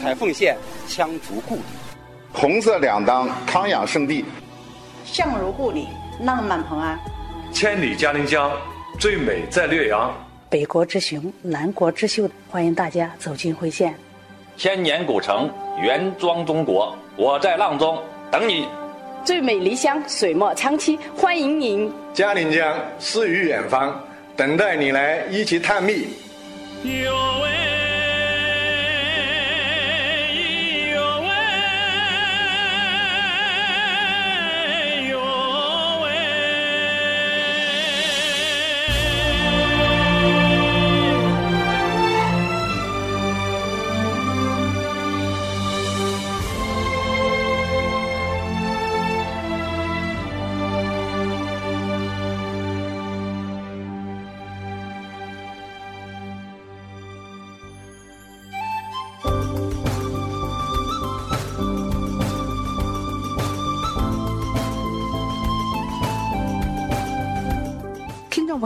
彩凤县羌族故里，红色两当康养圣地，相如故里浪漫蓬安，千里嘉陵江最美在略阳，北国之雄南国之秀，欢迎大家走进辉县，千年古城原装中国，我在阆中等你。最美离乡水墨苍溪，欢迎您。嘉陵江诗与远方，等待你来一起探秘。有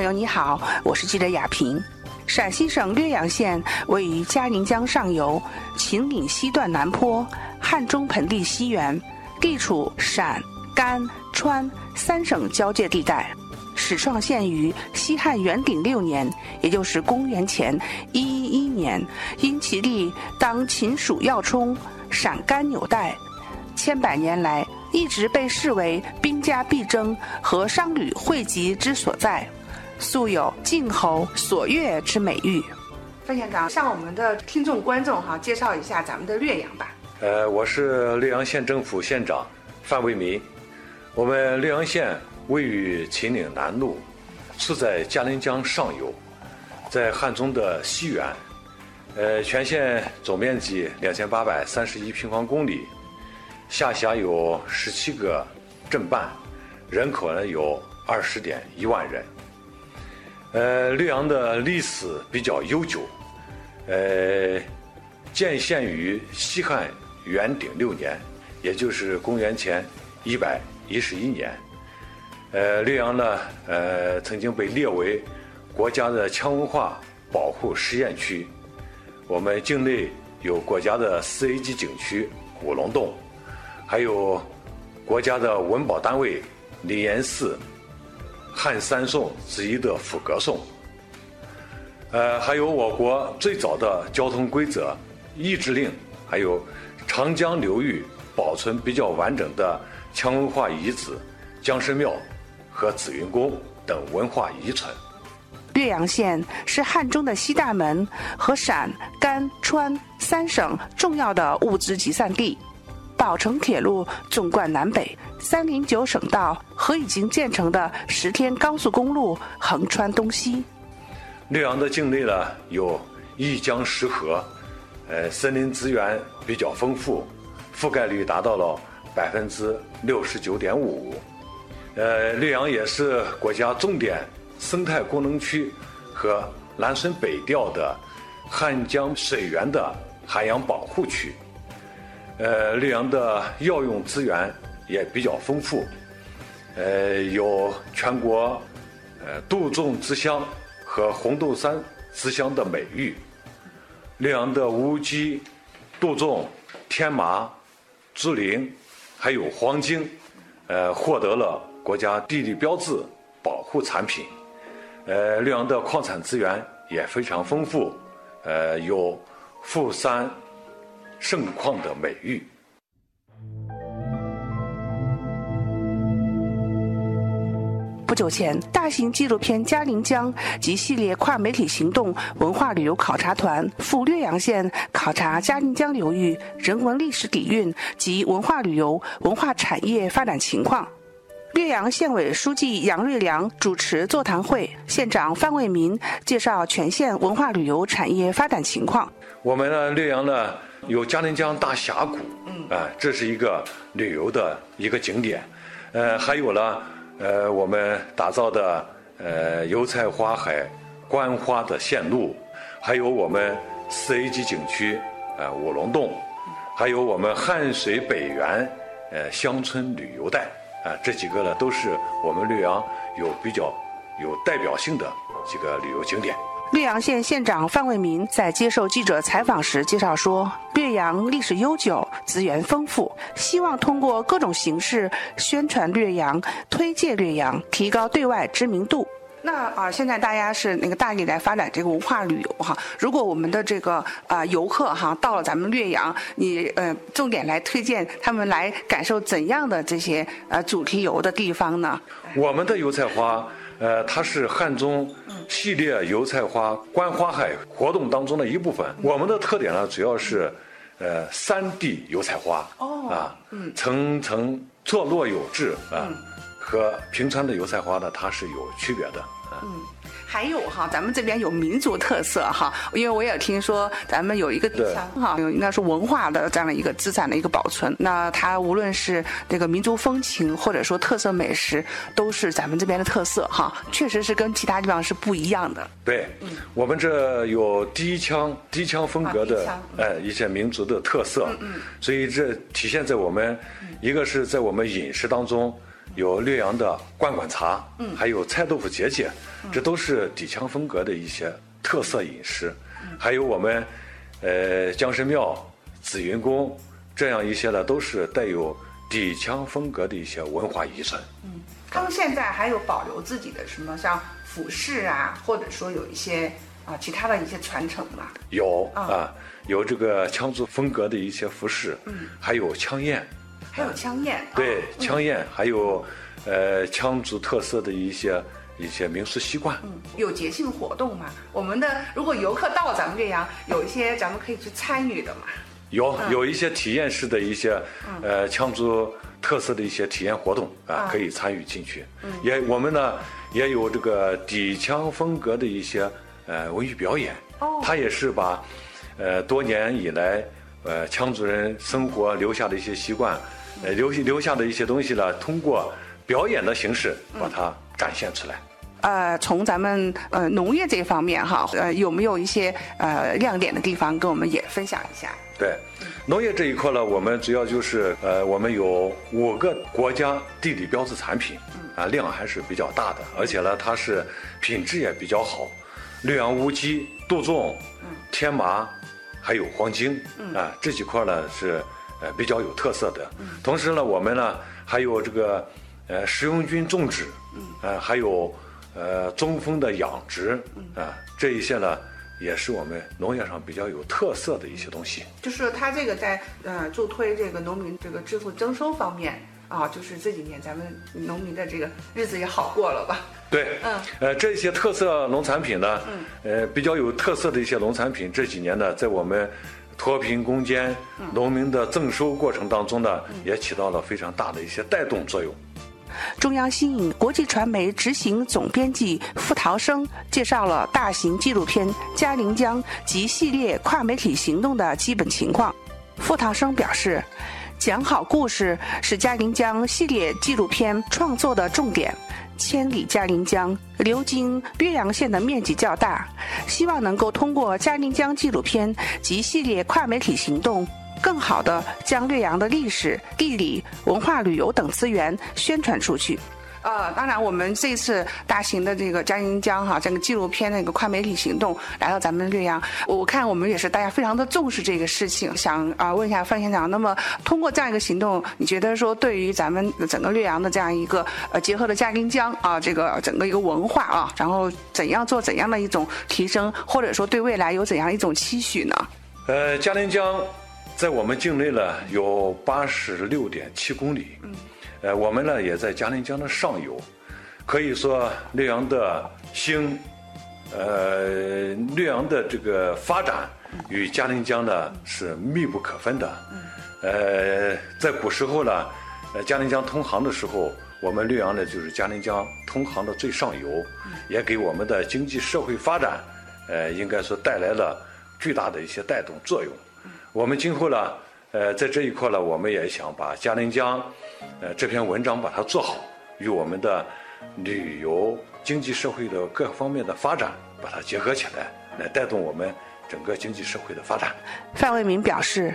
朋友你好，我是记者雅萍。陕西省略阳县位于嘉陵江上游，秦岭西段南坡，汉中盆地西缘，地处陕、甘、川三省交界地带。始创县于西汉元鼎六年，也就是公元前一一一年，因其地当秦蜀要冲，陕甘纽带，千百年来一直被视为兵家必争和商旅汇集之所在。素有“晋侯所悦”之美誉。范县长向我们的听众观众哈介绍一下咱们的略阳吧。呃，我是略阳县政府县长范为民。我们略阳县位于秦岭南麓，处在嘉陵江上游，在汉中的西缘。呃，全县总面积两千八百三十一平方公里，下辖有十七个镇办，人口呢有二十点一万人。呃，溧阳的历史比较悠久，呃，建县于西汉元鼎六年，也就是公元前一百一十一年。呃，溧阳呢，呃，曾经被列为国家的羌文化保护试验区。我们境内有国家的四 A 级景区五龙洞，还有国家的文保单位灵岩寺。汉三宋之一的抚格颂，呃，还有我国最早的交通规则、易制令，还有长江流域保存比较完整的羌文化遗址江神庙和紫云宫等文化遗存。略阳县是汉中的西大门和陕、甘、川三省重要的物资集散地。宝成铁路纵贯南北，三零九省道和已经建成的十天高速公路横穿东西。略阳的境内呢有一江十河，呃，森林资源比较丰富，覆盖率达到了百分之六十九点五。呃，略阳也是国家重点生态功能区和南水北调的汉江水源的海洋保护区。呃，溧阳的药用资源也比较丰富，呃，有全国呃杜仲之乡和红豆杉之乡的美誉。溧阳的乌鸡、杜仲、天麻、竹林，还有黄精，呃，获得了国家地理标志保护产品。呃，溧阳的矿产资源也非常丰富，呃，有富山。盛况的美誉。不久前，大型纪录片《嘉陵江》及系列跨媒体行动文化旅游考察团赴略阳县考察嘉陵江流域人文历史底蕴及文化旅游文化产业发展情况。略阳县委书记杨瑞良主持座谈会，县长范卫民介绍全县文化旅游产业发展情况。我们呢，略阳呢。有嘉陵江大峡谷，嗯，啊，这是一个旅游的一个景点，呃，还有呢，呃，我们打造的呃油菜花海观花的线路，还有我们四 A 级景区，呃，五龙洞，还有我们汉水北园，呃，乡村旅游带，啊，这几个呢都是我们略阳有比较有代表性的几个旅游景点。略阳县县长范卫民在接受记者采访时介绍说，略阳历史悠久，资源丰富，希望通过各种形式宣传略阳、推介略阳，提高对外知名度。那啊，现在大家是那个大力来发展这个文化旅游哈。如果我们的这个啊游客哈到了咱们略阳，你呃重点来推荐他们来感受怎样的这些呃主题游的地方呢？我们的油菜花，呃，它是汉中系列油菜花观花海活动当中的一部分。我们的特点呢，主要是呃三地油菜花啊，层层错落有致啊。和平川的油菜花呢，它是有区别的。嗯，还有哈，咱们这边有民族特色哈，因为我也听说咱们有一个地方哈，应该是文化的这样的一个资产的一个保存。那它无论是这个民族风情，或者说特色美食，都是咱们这边的特色哈，确实是跟其他地方是不一样的。对，我们这有低腔低腔风格的哎一些民族的特色，所以这体现在我们一个是在我们饮食当中。有略阳的罐罐茶，嗯，还有菜豆腐节节，这都是底腔风格的一些特色饮食。还有我们，呃，江神庙、紫云宫这样一些呢，都是带有底腔风格的一些文化遗存。嗯，他们现在还有保留自己的什么像服饰啊，或者说有一些啊其他的一些传承吗？有啊，有这个羌族风格的一些服饰，嗯，还有羌宴。还有枪宴，对枪宴，还有，呃，羌族特色的一些一些民俗习惯。嗯，有节庆活动嘛？我们的如果游客到咱们岳阳，有一些咱们可以去参与的嘛？有有一些体验式的一些，呃，羌族特色的一些体验活动啊，可以参与进去。嗯，也我们呢也有这个底腔风格的一些呃文艺表演。哦，它也是把，呃，多年以来，呃，羌族人生活留下的一些习惯。呃，留留下的一些东西呢，通过表演的形式把它展现出来。呃，从咱们呃农业这方面哈，呃，有没有一些呃亮点的地方，跟我们也分享一下？对，农业这一块呢，我们主要就是呃，我们有五个国家地理标志产品，啊，量还是比较大的，而且呢，它是品质也比较好。绿杨乌鸡、杜仲、天麻，还有黄精，啊，这几块呢是。呃，比较有特色的。同时呢，我们呢还有这个，呃，食用菌种植，呃，还有呃中蜂的养殖，啊，这一些呢也是我们农业上比较有特色的一些东西。就是它这个在呃助推这个农民这个致富增收方面啊，就是这几年咱们农民的这个日子也好过了吧？对，嗯，呃，这些特色农产品呢，呃，比较有特色的一些农产品，这几年呢在我们。脱贫攻坚，农民的增收过程当中呢，也起到了非常大的一些带动作用。中央新影国际传媒执行总编辑付陶生介绍了大型纪录片《嘉陵江》及系列跨媒体行动的基本情况。付陶生表示，讲好故事是嘉陵江系列纪录片创作的重点。千里嘉陵江流经略阳县的面积较大，希望能够通过嘉陵江纪录片及系列跨媒体行动，更好的将略阳的历史、地理、文化旅游等资源宣传出去。呃，当然，我们这次大型的这个嘉陵江哈，这个纪录片那个跨媒体行动来到咱们略阳，我看我们也是大家非常的重视这个事情。想啊，问一下范县长，那么通过这样一个行动，你觉得说对于咱们整个略阳的这样一个呃结合了嘉陵江啊，这个整个一个文化啊，然后怎样做怎样的一种提升，或者说对未来有怎样一种期许呢？呃，嘉陵江在我们境内呢有八十六点七公里。嗯。呃，我们呢也在嘉陵江的上游，可以说略阳的兴，呃，略阳的这个发展与嘉陵江呢是密不可分的。呃，在古时候呢，呃，嘉陵江通航的时候，我们略阳呢就是嘉陵江通航的最上游，也给我们的经济社会发展，呃，应该说带来了巨大的一些带动作用。我们今后呢，呃，在这一块呢，我们也想把嘉陵江。呃，这篇文章把它做好，与我们的旅游、经济社会的各方面的发展把它结合起来，来带动我们整个经济社会的发展。范卫民表示：“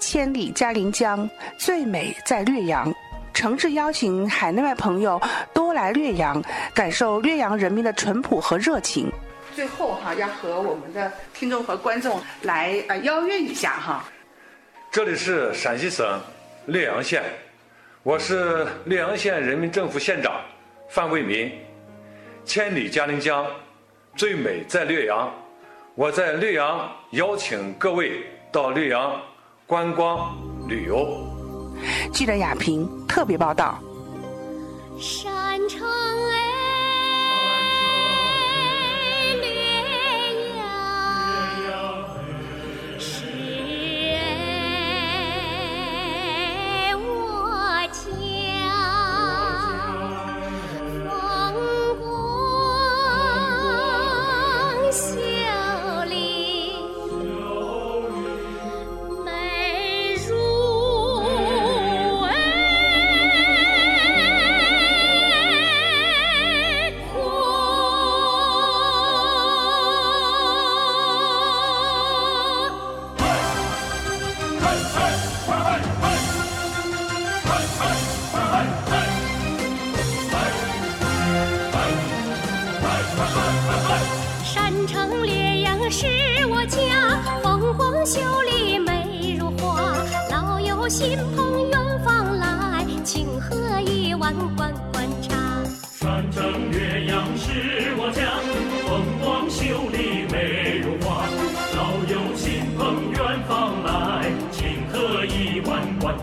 千里嘉陵江，最美在略阳。”诚挚邀请海内外朋友多来略阳，感受略阳人民的淳朴和热情。最后哈，要和我们的听众和观众来呃邀约一下哈。这里是陕西省略阳县，我是略阳县人民政府县长范卫民。千里嘉陵江，最美在略阳。我在略阳邀请各位到略阳观光旅游。记者亚平特别报道。山城哎。是我家，风光秀丽美如画，老友新朋远方来，情何以万观观察。山城岳阳是我家，风光秀丽美如画，老友新朋远方来，情何以万观